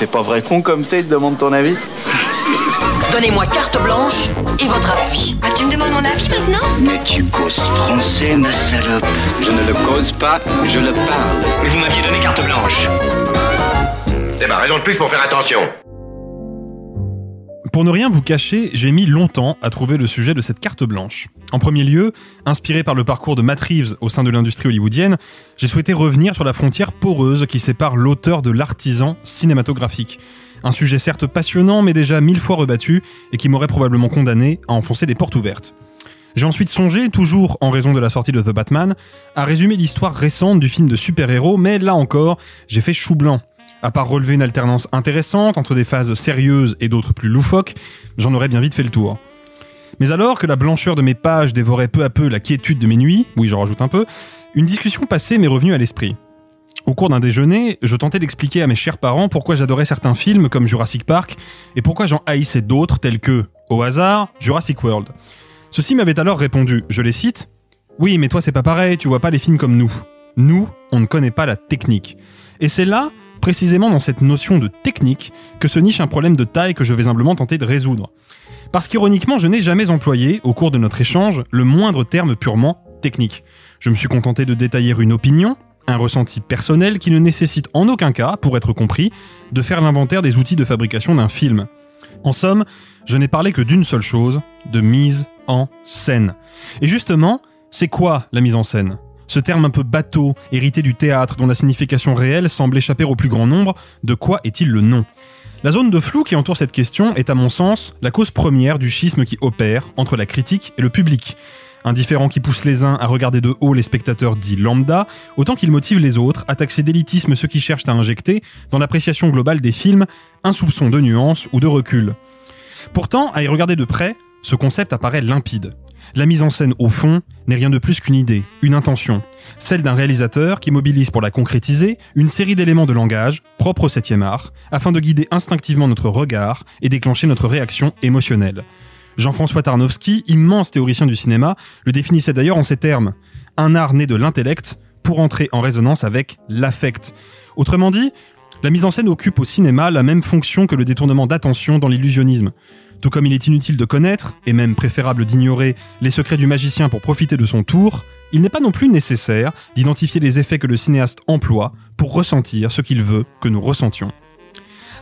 fais pas vrai con comme t'es, te demande ton avis Donnez-moi carte blanche et votre appui. Ah, tu me demandes mon avis maintenant Mais tu causes français, ma salope. Je ne le cause pas, je le parle. Mais vous m'aviez donné carte blanche. C'est ma raison de plus pour faire attention. Pour ne rien vous cacher, j'ai mis longtemps à trouver le sujet de cette carte blanche. En premier lieu, inspiré par le parcours de Matt Reeves au sein de l'industrie hollywoodienne, j'ai souhaité revenir sur la frontière poreuse qui sépare l'auteur de l'artisan cinématographique. Un sujet certes passionnant, mais déjà mille fois rebattu, et qui m'aurait probablement condamné à enfoncer des portes ouvertes. J'ai ensuite songé, toujours en raison de la sortie de The Batman, à résumer l'histoire récente du film de super-héros, mais là encore, j'ai fait chou blanc. À part relever une alternance intéressante entre des phases sérieuses et d'autres plus loufoques, j'en aurais bien vite fait le tour. Mais alors que la blancheur de mes pages dévorait peu à peu la quiétude de mes nuits, oui j'en rajoute un peu, une discussion passée m'est revenue à l'esprit. Au cours d'un déjeuner, je tentais d'expliquer à mes chers parents pourquoi j'adorais certains films comme Jurassic Park et pourquoi j'en haïssais d'autres tels que, au hasard, Jurassic World. Ceux-ci m'avaient alors répondu, je les cite, Oui mais toi c'est pas pareil, tu vois pas les films comme nous. Nous, on ne connaît pas la technique. Et c'est là précisément dans cette notion de technique que se niche un problème de taille que je vais humblement tenter de résoudre. Parce qu'ironiquement, je n'ai jamais employé, au cours de notre échange, le moindre terme purement technique. Je me suis contenté de détailler une opinion, un ressenti personnel qui ne nécessite en aucun cas, pour être compris, de faire l'inventaire des outils de fabrication d'un film. En somme, je n'ai parlé que d'une seule chose, de mise en scène. Et justement, c'est quoi la mise en scène? Ce terme un peu bateau, hérité du théâtre dont la signification réelle semble échapper au plus grand nombre, de quoi est-il le nom? La zone de flou qui entoure cette question est à mon sens la cause première du schisme qui opère entre la critique et le public. Un différent qui pousse les uns à regarder de haut les spectateurs dits lambda, autant qu'il motive les autres à taxer d'élitisme ceux qui cherchent à injecter, dans l'appréciation globale des films, un soupçon de nuance ou de recul. Pourtant, à y regarder de près, ce concept apparaît limpide. La mise en scène, au fond, n'est rien de plus qu'une idée, une intention, celle d'un réalisateur qui mobilise pour la concrétiser une série d'éléments de langage, propres au 7 art, afin de guider instinctivement notre regard et déclencher notre réaction émotionnelle. Jean-François Tarnowski, immense théoricien du cinéma, le définissait d'ailleurs en ces termes un art né de l'intellect pour entrer en résonance avec l'affect. Autrement dit, la mise en scène occupe au cinéma la même fonction que le détournement d'attention dans l'illusionnisme. Tout comme il est inutile de connaître, et même préférable d'ignorer, les secrets du magicien pour profiter de son tour, il n'est pas non plus nécessaire d'identifier les effets que le cinéaste emploie pour ressentir ce qu'il veut que nous ressentions.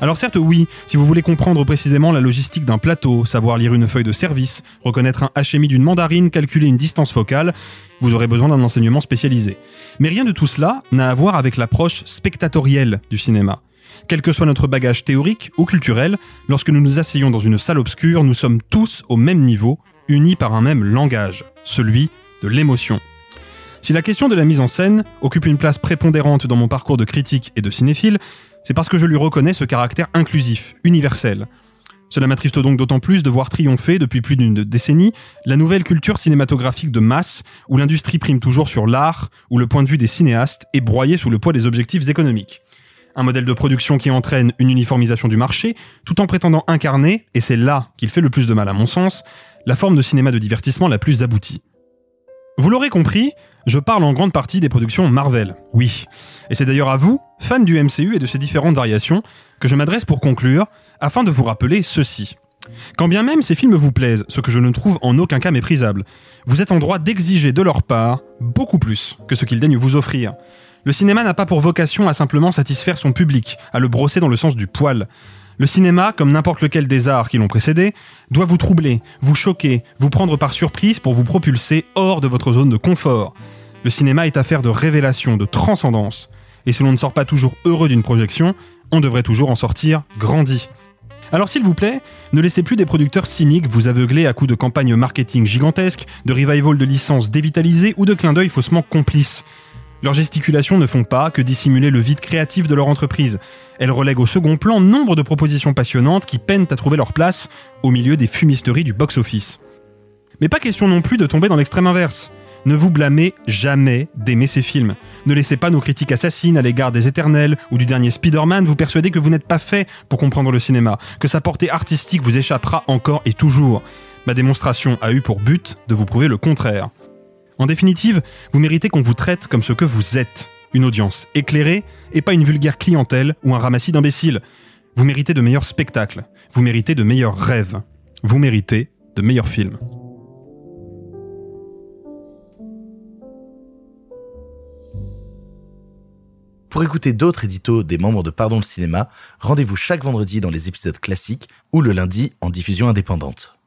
Alors certes oui, si vous voulez comprendre précisément la logistique d'un plateau, savoir lire une feuille de service, reconnaître un HMI d'une mandarine, calculer une distance focale, vous aurez besoin d'un enseignement spécialisé. Mais rien de tout cela n'a à voir avec l'approche spectatorielle du cinéma. Quel que soit notre bagage théorique ou culturel, lorsque nous nous asseyons dans une salle obscure, nous sommes tous au même niveau, unis par un même langage, celui de l'émotion. Si la question de la mise en scène occupe une place prépondérante dans mon parcours de critique et de cinéphile, c'est parce que je lui reconnais ce caractère inclusif, universel. Cela m'attriste donc d'autant plus de voir triompher depuis plus d'une décennie la nouvelle culture cinématographique de masse où l'industrie prime toujours sur l'art, où le point de vue des cinéastes est broyé sous le poids des objectifs économiques un modèle de production qui entraîne une uniformisation du marché, tout en prétendant incarner, et c'est là qu'il fait le plus de mal à mon sens, la forme de cinéma de divertissement la plus aboutie. Vous l'aurez compris, je parle en grande partie des productions Marvel, oui. Et c'est d'ailleurs à vous, fans du MCU et de ses différentes variations, que je m'adresse pour conclure, afin de vous rappeler ceci. Quand bien même ces films vous plaisent, ce que je ne trouve en aucun cas méprisable, vous êtes en droit d'exiger de leur part beaucoup plus que ce qu'ils daignent vous offrir. Le cinéma n'a pas pour vocation à simplement satisfaire son public, à le brosser dans le sens du poil. Le cinéma, comme n'importe lequel des arts qui l'ont précédé, doit vous troubler, vous choquer, vous prendre par surprise pour vous propulser hors de votre zone de confort. Le cinéma est affaire de révélation, de transcendance. Et si l'on ne sort pas toujours heureux d'une projection, on devrait toujours en sortir grandi. Alors s'il vous plaît, ne laissez plus des producteurs cyniques vous aveugler à coups de campagnes marketing gigantesques, de revival de licences dévitalisées ou de clins d'œil faussement complices. Leurs gesticulations ne font pas que dissimuler le vide créatif de leur entreprise. Elles relèguent au second plan nombre de propositions passionnantes qui peinent à trouver leur place au milieu des fumisteries du box-office. Mais pas question non plus de tomber dans l'extrême inverse. Ne vous blâmez jamais d'aimer ces films. Ne laissez pas nos critiques assassines à l'égard des Éternels ou du dernier Spider-Man vous persuader que vous n'êtes pas fait pour comprendre le cinéma, que sa portée artistique vous échappera encore et toujours. Ma démonstration a eu pour but de vous prouver le contraire. En définitive, vous méritez qu'on vous traite comme ce que vous êtes, une audience éclairée et pas une vulgaire clientèle ou un ramassis d'imbéciles. Vous méritez de meilleurs spectacles. Vous méritez de meilleurs rêves. Vous méritez de meilleurs films. Pour écouter d'autres éditos des membres de Pardon le cinéma, rendez-vous chaque vendredi dans les épisodes classiques ou le lundi en diffusion indépendante.